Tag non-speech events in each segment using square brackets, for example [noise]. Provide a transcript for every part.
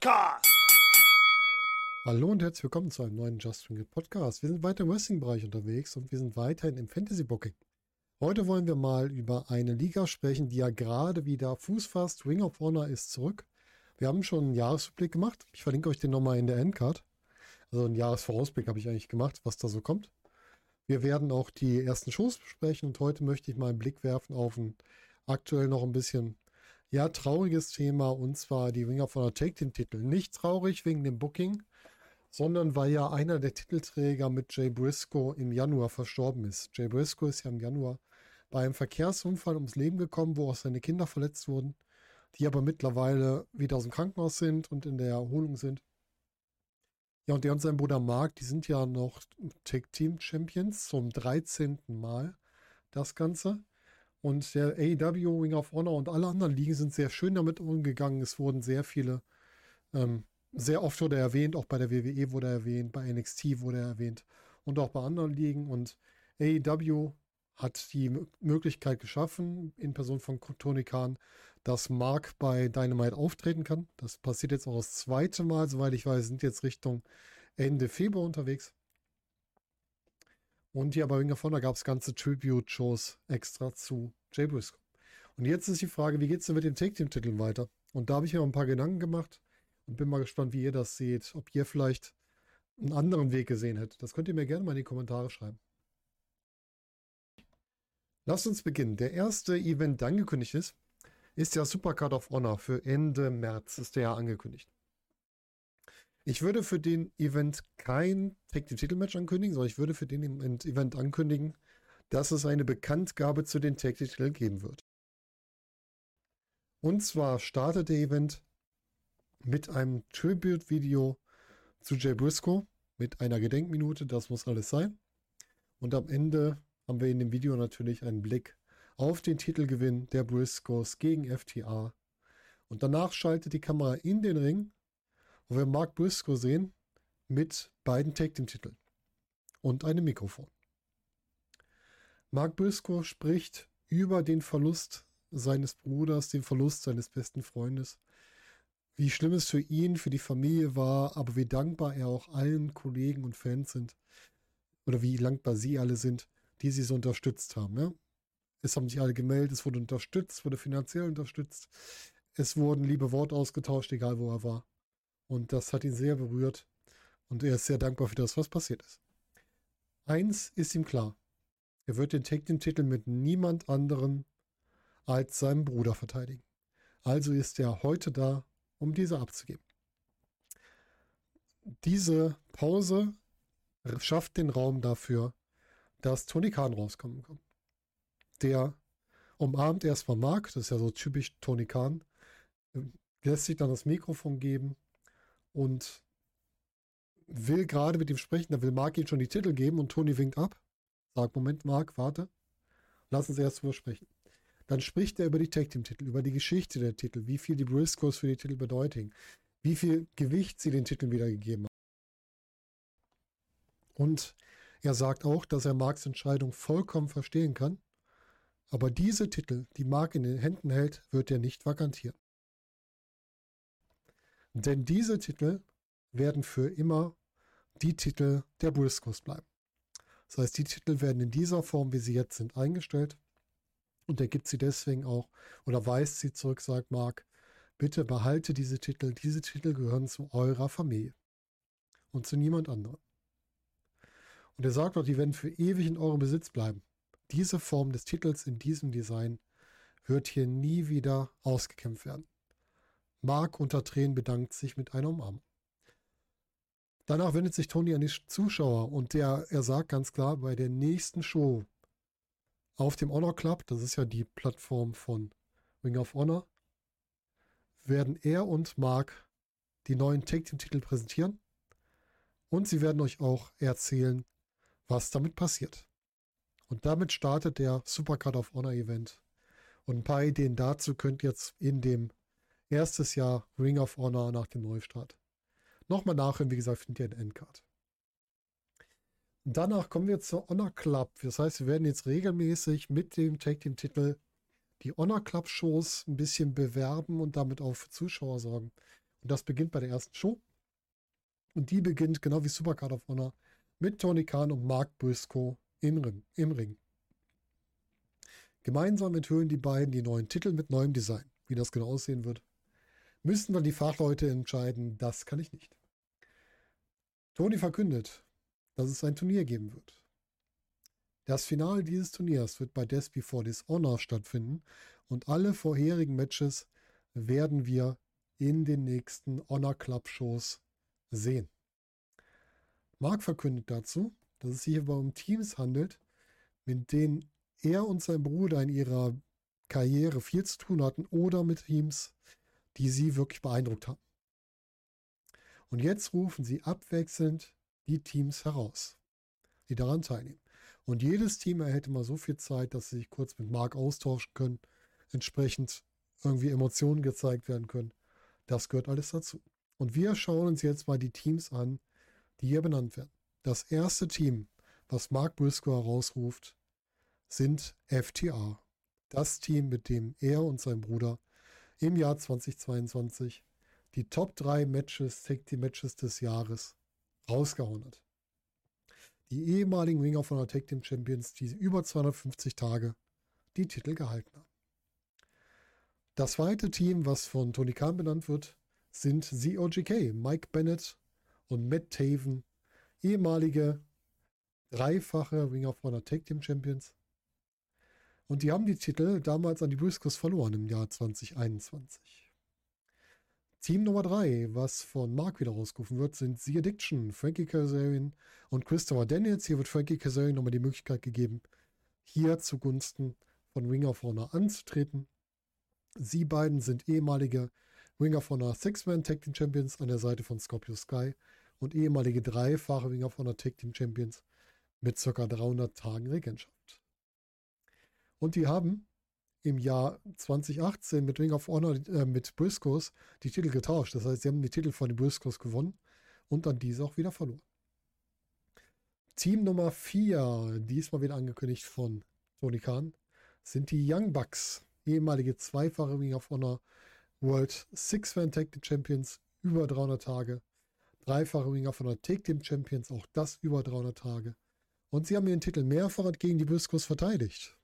Podcast. Hallo und herzlich willkommen zu einem neuen Just Ring It Podcast. Wir sind weiter im Wrestling-Bereich unterwegs und wir sind weiterhin im Fantasy-Booking. Heute wollen wir mal über eine Liga sprechen, die ja gerade wieder Fuß fasst. Ring of Honor ist zurück. Wir haben schon einen Jahresrückblick gemacht. Ich verlinke euch den nochmal in der Endcard. Also einen Jahresvorausblick habe ich eigentlich gemacht, was da so kommt. Wir werden auch die ersten Shows besprechen und heute möchte ich mal einen Blick werfen auf ein aktuell noch ein bisschen ja, trauriges Thema und zwar die Ring of Honor Take den Titel. Nicht traurig wegen dem Booking, sondern weil ja einer der Titelträger mit Jay Briscoe im Januar verstorben ist. Jay Briscoe ist ja im Januar bei einem Verkehrsunfall ums Leben gekommen, wo auch seine Kinder verletzt wurden, die aber mittlerweile wieder aus dem Krankenhaus sind und in der Erholung sind. Ja, und der und sein Bruder Mark, die sind ja noch Tag Team Champions zum 13. Mal das Ganze. Und der AEW, Ring of Honor und alle anderen Ligen sind sehr schön damit umgegangen. Es wurden sehr viele, ähm, sehr oft wurde er erwähnt, auch bei der WWE wurde er erwähnt, bei NXT wurde er erwähnt und auch bei anderen Ligen. Und AEW hat die Möglichkeit geschaffen, in Person von Tony Khan, dass Mark bei Dynamite auftreten kann. Das passiert jetzt auch das zweite Mal, soweit ich weiß, sind jetzt Richtung Ende Februar unterwegs. Und hier bei Ring of Honor gab es ganze Tribute-Shows extra zu Jay Briscoe. Und jetzt ist die Frage, wie geht es denn mit den Take-Team-Titeln weiter? Und da habe ich mir ein paar Gedanken gemacht und bin mal gespannt, wie ihr das seht. Ob ihr vielleicht einen anderen Weg gesehen hättet. Das könnt ihr mir gerne mal in die Kommentare schreiben. Lasst uns beginnen. Der erste Event, der angekündigt ist, ist ja Supercard of Honor für Ende März, ist der ja angekündigt. Ich würde für den Event kein Tag Team Titelmatch ankündigen, sondern ich würde für den Event ankündigen, dass es eine Bekanntgabe zu den Tag Team Titeln geben wird. Und zwar startet der Event mit einem Tribute-Video zu Jay Briscoe mit einer Gedenkminute, das muss alles sein. Und am Ende haben wir in dem Video natürlich einen Blick auf den Titelgewinn der Briscoes gegen FTA. Und danach schaltet die Kamera in den Ring wo wir Mark Briscoe sehen mit beiden Tag Team Titeln und einem Mikrofon. Mark Briscoe spricht über den Verlust seines Bruders, den Verlust seines besten Freundes, wie schlimm es für ihn, für die Familie war, aber wie dankbar er auch allen Kollegen und Fans sind oder wie dankbar sie alle sind, die sie so unterstützt haben. Ja? Es haben sich alle gemeldet, es wurde unterstützt, wurde finanziell unterstützt, es wurden liebe Worte ausgetauscht, egal wo er war. Und das hat ihn sehr berührt. Und er ist sehr dankbar für das, was passiert ist. Eins ist ihm klar. Er wird den den Titel mit niemand anderem als seinem Bruder verteidigen. Also ist er heute da, um diese abzugeben. Diese Pause schafft den Raum dafür, dass Tony Khan rauskommen kann. Der umarmt erstmal Mark, das ist ja so typisch Tony Khan, lässt sich dann das Mikrofon geben und will gerade mit ihm sprechen. Da will Mark ihm schon die Titel geben und Tony winkt ab. Sagt, Moment, Mark, warte. Lass uns erst drüber sprechen. Dann spricht er über die Tag Team Titel, über die Geschichte der Titel, wie viel die Briscoes für die Titel bedeuten, wie viel Gewicht sie den Titeln wiedergegeben haben. Und er sagt auch, dass er Marks Entscheidung vollkommen verstehen kann. Aber diese Titel, die Mark in den Händen hält, wird er nicht vakantieren. Denn diese Titel werden für immer die Titel der Briscoes bleiben. Das heißt, die Titel werden in dieser Form, wie sie jetzt sind, eingestellt. Und er gibt sie deswegen auch oder weist sie zurück, sagt Mark, bitte behalte diese Titel. Diese Titel gehören zu eurer Familie und zu niemand anderem. Und er sagt auch, die werden für ewig in eurem Besitz bleiben. Diese Form des Titels in diesem Design wird hier nie wieder ausgekämpft werden. Mark unter Tränen bedankt sich mit einer Umarmung. Danach wendet sich Tony an die Zuschauer und der, er sagt ganz klar, bei der nächsten Show auf dem Honor Club, das ist ja die Plattform von Ring of Honor, werden er und Mark die neuen Tag Team Titel präsentieren und sie werden euch auch erzählen, was damit passiert. Und damit startet der Supercard of Honor Event. Und ein paar Ideen dazu könnt ihr jetzt in dem Erstes Jahr Ring of Honor nach dem Neustart. Nochmal nachhören, wie gesagt, findet ihr in Endcard. Danach kommen wir zur Honor Club. Das heißt, wir werden jetzt regelmäßig mit dem Tag Team Titel die Honor Club Shows ein bisschen bewerben und damit auch für Zuschauer sorgen. Und das beginnt bei der ersten Show. Und die beginnt, genau wie Supercard of Honor, mit Tony Khan und Mark Briscoe im. Im Ring. Gemeinsam enthüllen die beiden die neuen Titel mit neuem Design. Wie das genau aussehen wird, müssten dann die Fachleute entscheiden. Das kann ich nicht. Tony verkündet, dass es ein Turnier geben wird. Das Finale dieses Turniers wird bei Death Before Dishonor stattfinden und alle vorherigen Matches werden wir in den nächsten Honor Club Shows sehen. Mark verkündet dazu, dass es sich hierbei um Teams handelt, mit denen er und sein Bruder in ihrer Karriere viel zu tun hatten oder mit Teams, die sie wirklich beeindruckt haben. Und jetzt rufen sie abwechselnd die Teams heraus, die daran teilnehmen. Und jedes Team erhält immer so viel Zeit, dass sie sich kurz mit Mark austauschen können, entsprechend irgendwie Emotionen gezeigt werden können. Das gehört alles dazu. Und wir schauen uns jetzt mal die Teams an, die hier benannt werden. Das erste Team, was Mark Briscoe herausruft, sind FTA. Das Team, mit dem er und sein Bruder im Jahr 2022 die Top 3 Matches, Tag Team Matches des Jahres rausgehauen hat. Die ehemaligen Ring of Honor Tag Team Champions, die über 250 Tage die Titel gehalten haben. Das zweite Team, was von Tony Khan benannt wird, sind COGK, Mike Bennett und Matt Taven, ehemalige dreifache Ring of Honor Tag Team Champions. Und die haben die Titel damals an die Briscoes verloren im Jahr 2021. Team Nummer 3, was von Mark wieder rausgerufen wird, sind The Addiction, Frankie Kazarian und Christopher Daniels. Hier wird Frankie Kazarian nochmal die Möglichkeit gegeben, hier zugunsten von Ring of Honor anzutreten. Sie beiden sind ehemalige Ring of Honor Six-Man Tag Team Champions an der Seite von Scorpio Sky und ehemalige dreifache Ring of Honor Tag Team Champions mit ca. 300 Tagen Regentschaft. Und die haben im Jahr 2018 mit Ring of Honor, äh, mit Briscoes, die Titel getauscht. Das heißt, sie haben die Titel von den Briscoes gewonnen und dann diese auch wieder verloren. Team Nummer 4, diesmal wieder angekündigt von Tony Khan, sind die Young Bucks, ehemalige zweifache Ring of Honor World Six-Man Tag Team Champions, über 300 Tage. Dreifache Ring of Honor Tag Team Champions, auch das über 300 Tage. Und sie haben ihren Titel mehrfach gegen die Briscoes verteidigt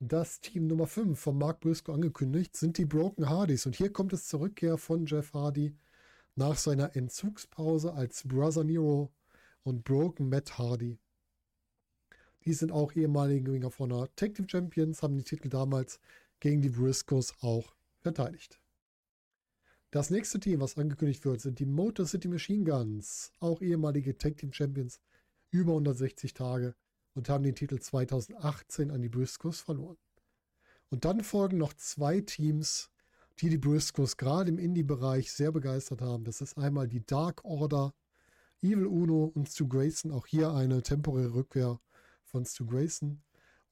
das Team Nummer 5 von Mark Briscoe angekündigt, sind die Broken Hardys. Und hier kommt es zur Rückkehr von Jeff Hardy nach seiner Entzugspause als Brother Nero und Broken Matt Hardy. Die sind auch ehemalige Ring of Honor Tag Team Champions, haben die Titel damals gegen die Briscoes auch verteidigt. Das nächste Team, was angekündigt wird, sind die Motor City Machine Guns, auch ehemalige Tag Team Champions, über 160 Tage und haben den Titel 2018 an die Briscoes verloren. Und dann folgen noch zwei Teams, die die Briscoes gerade im Indie-Bereich sehr begeistert haben. Das ist einmal die Dark Order, Evil Uno und Stu Grayson. Auch hier eine temporäre Rückkehr von Stu Grayson.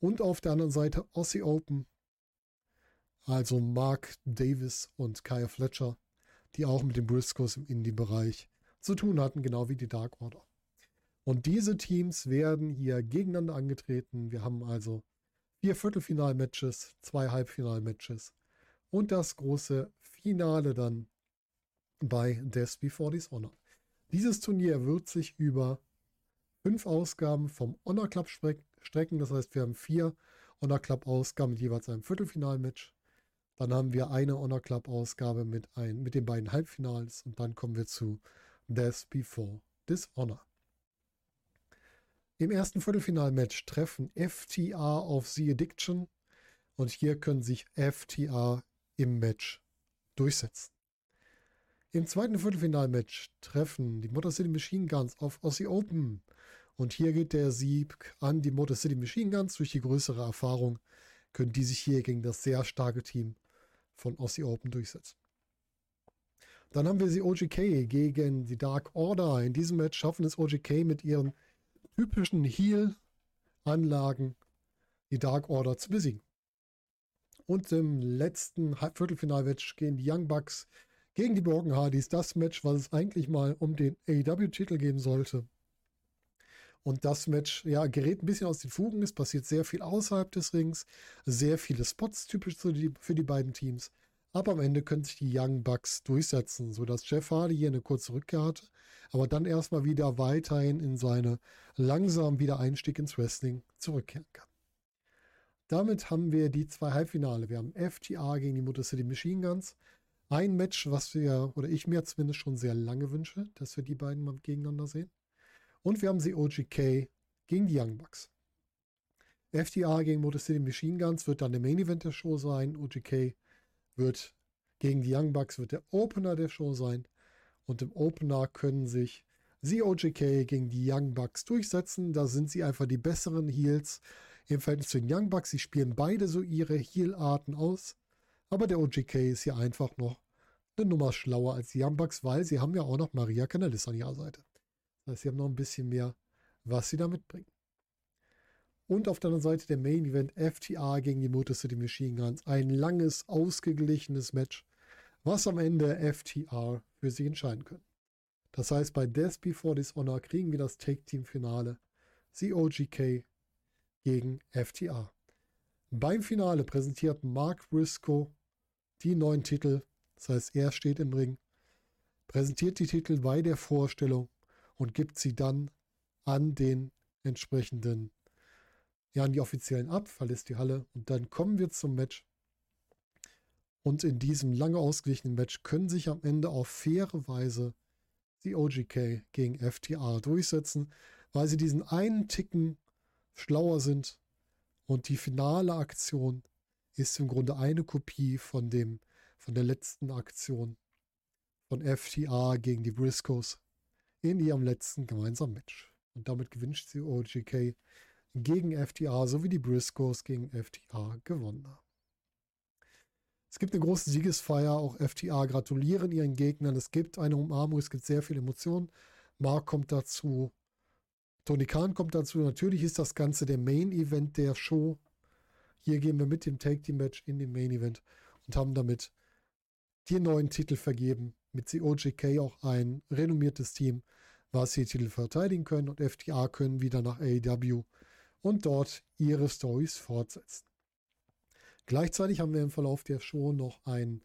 Und auf der anderen Seite Aussie Open, also Mark Davis und Kaya Fletcher, die auch mit den Briscoes im Indie-Bereich zu tun hatten, genau wie die Dark Order. Und diese Teams werden hier gegeneinander angetreten. Wir haben also vier Viertelfinal-Matches, zwei Halbfinal-Matches und das große Finale dann bei Death Before Dishonor. Dieses Turnier wird sich über fünf Ausgaben vom Honor Club strecken. Das heißt, wir haben vier Honor Club Ausgaben mit jeweils einem Viertelfinalmatch. Dann haben wir eine Honor Club Ausgabe mit, ein, mit den beiden Halbfinals und dann kommen wir zu Death Before Dishonor. Im ersten Viertelfinalmatch treffen FTA auf The Addiction und hier können sich FTA im Match durchsetzen. Im zweiten Viertelfinalmatch treffen die Motor City Machine Guns auf Aussie Open und hier geht der Sieg an die Motor City Machine Guns. Durch die größere Erfahrung können die sich hier gegen das sehr starke Team von Aussie Open durchsetzen. Dann haben wir sie OGK gegen die Dark Order. In diesem Match schaffen es OGK mit ihren typischen Heal-Anlagen die Dark Order zu besiegen. Und im letzten Viertelfinalmatch gehen die Young Bucks gegen die Broken Hardys. Das Match, was es eigentlich mal um den AEW-Titel geben sollte. Und das Match, ja, gerät ein bisschen aus den Fugen. Es passiert sehr viel außerhalb des Rings. Sehr viele Spots typisch für die, für die beiden Teams. Aber am Ende können sich die Young Bucks durchsetzen, sodass Jeff Hardy hier eine kurze Rückkehr hatte, aber dann erstmal wieder weiterhin in seine langsam Wiedereinstieg ins Wrestling zurückkehren kann. Damit haben wir die zwei Halbfinale. Wir haben FTA gegen die Motor City Machine Guns. Ein Match, was wir, oder ich mir zumindest schon sehr lange wünsche, dass wir die beiden mal gegeneinander sehen. Und wir haben sie OGK gegen die Young Bucks. FTA gegen Motor City Machine Guns wird dann der Main Event der Show sein. OGK wird gegen die Young Bucks wird der Opener der Show sein. Und im Opener können sich sie OGK gegen die Young Bucks durchsetzen. Da sind sie einfach die besseren Heels im Verhältnis zu den Young Bucks. Sie spielen beide so ihre Heel-Arten aus. Aber der OGK ist hier einfach noch eine Nummer schlauer als die Young Bucks, weil sie haben ja auch noch Maria Canalis an ihrer Seite. Das heißt, sie haben noch ein bisschen mehr, was sie da mitbringen. Und auf der anderen Seite der Main Event FTA gegen die Motor City Machine Guns. Ein langes, ausgeglichenes Match, was am Ende FTA für sich entscheiden können. Das heißt, bei Death Before Dishonor kriegen wir das Take-Team-Finale. COGK gegen FTA. Beim Finale präsentiert Mark Briscoe die neuen Titel. Das heißt, er steht im Ring, präsentiert die Titel bei der Vorstellung und gibt sie dann an den entsprechenden ja, an die Offiziellen ab, verlässt die Halle und dann kommen wir zum Match. Und in diesem lange ausgeglichenen Match können sich am Ende auf faire Weise die OGK gegen FTA durchsetzen, weil sie diesen einen Ticken schlauer sind. Und die finale Aktion ist im Grunde eine Kopie von dem, von der letzten Aktion von FTA gegen die Briscoes in ihrem letzten gemeinsamen Match. Und damit gewünscht sie OGK gegen FTA sowie die Briscoes gegen FTA gewonnen haben. Es gibt eine große Siegesfeier, auch FTA gratulieren ihren Gegnern. Es gibt eine Umarmung, es gibt sehr viele Emotionen. Mark kommt dazu, Tony Khan kommt dazu. Natürlich ist das Ganze der Main Event der Show. Hier gehen wir mit dem Take Team Match in den Main Event und haben damit die neuen Titel vergeben. Mit COJK auch ein renommiertes Team, was die Titel verteidigen können und FTA können wieder nach AEW und dort ihre Stories fortsetzen. Gleichzeitig haben wir im Verlauf der Show noch einen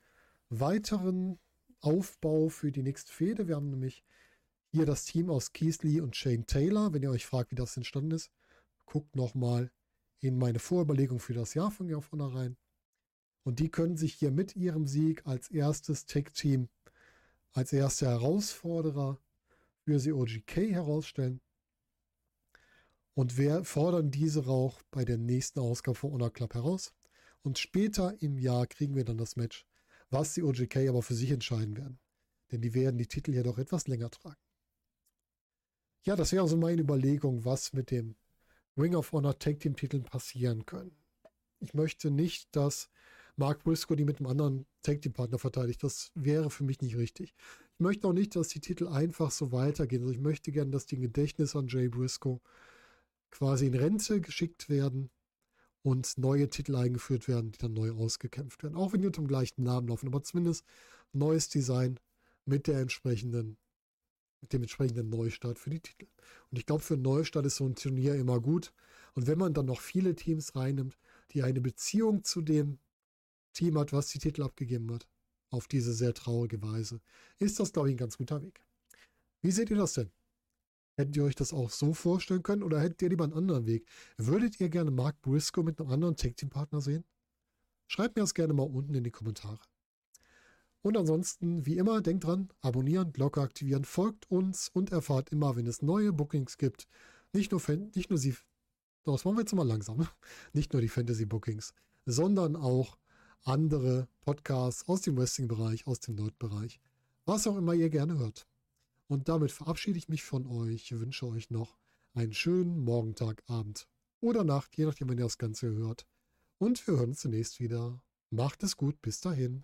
weiteren Aufbau für die nächste Fehde. Wir haben nämlich hier das Team aus Keith Lee und Shane Taylor. Wenn ihr euch fragt, wie das entstanden ist, guckt nochmal in meine Vorüberlegung für das Jahr von von rein. Und die können sich hier mit ihrem Sieg als erstes Tech-Team, als erster Herausforderer für sie OGK herausstellen. Und wir fordern diese auch bei der nächsten Ausgabe von Honor Club heraus. Und später im Jahr kriegen wir dann das Match, was die OGK aber für sich entscheiden werden. Denn die werden die Titel ja doch etwas länger tragen. Ja, das wäre also meine Überlegung, was mit dem Ring of Honor Tag Team Titeln passieren können. Ich möchte nicht, dass Mark Briscoe die mit einem anderen Tag Team Partner verteidigt. Das wäre für mich nicht richtig. Ich möchte auch nicht, dass die Titel einfach so weitergehen. Also ich möchte gerne, dass die Gedächtnis an Jay Briscoe quasi in Rente geschickt werden und neue Titel eingeführt werden, die dann neu ausgekämpft werden. Auch wenn die unter dem gleichen Namen laufen, aber zumindest neues Design mit der entsprechenden, mit dem entsprechenden Neustart für die Titel. Und ich glaube, für einen Neustart ist so ein Turnier immer gut. Und wenn man dann noch viele Teams reinnimmt, die eine Beziehung zu dem Team hat, was die Titel abgegeben hat, auf diese sehr traurige Weise, ist das, glaube ich, ein ganz guter Weg. Wie seht ihr das denn? Hättet ihr euch das auch so vorstellen können oder hättet ihr lieber einen anderen Weg? Würdet ihr gerne Mark Briscoe mit einem anderen Tag Team Partner sehen? Schreibt mir das gerne mal unten in die Kommentare. Und ansonsten, wie immer, denkt dran, abonnieren, Glocke aktivieren, folgt uns und erfahrt immer, wenn es neue Bookings gibt. Nicht nur, nicht nur sie, das machen wir jetzt mal langsam, [laughs] nicht nur die Fantasy Bookings, sondern auch andere Podcasts aus dem Wrestling-Bereich, aus dem Nerd-Bereich, was auch immer ihr gerne hört. Und damit verabschiede ich mich von euch, wünsche euch noch einen schönen Morgentag, Abend oder Nacht, je nachdem, wenn ihr das Ganze hört. Und wir hören uns zunächst wieder. Macht es gut, bis dahin.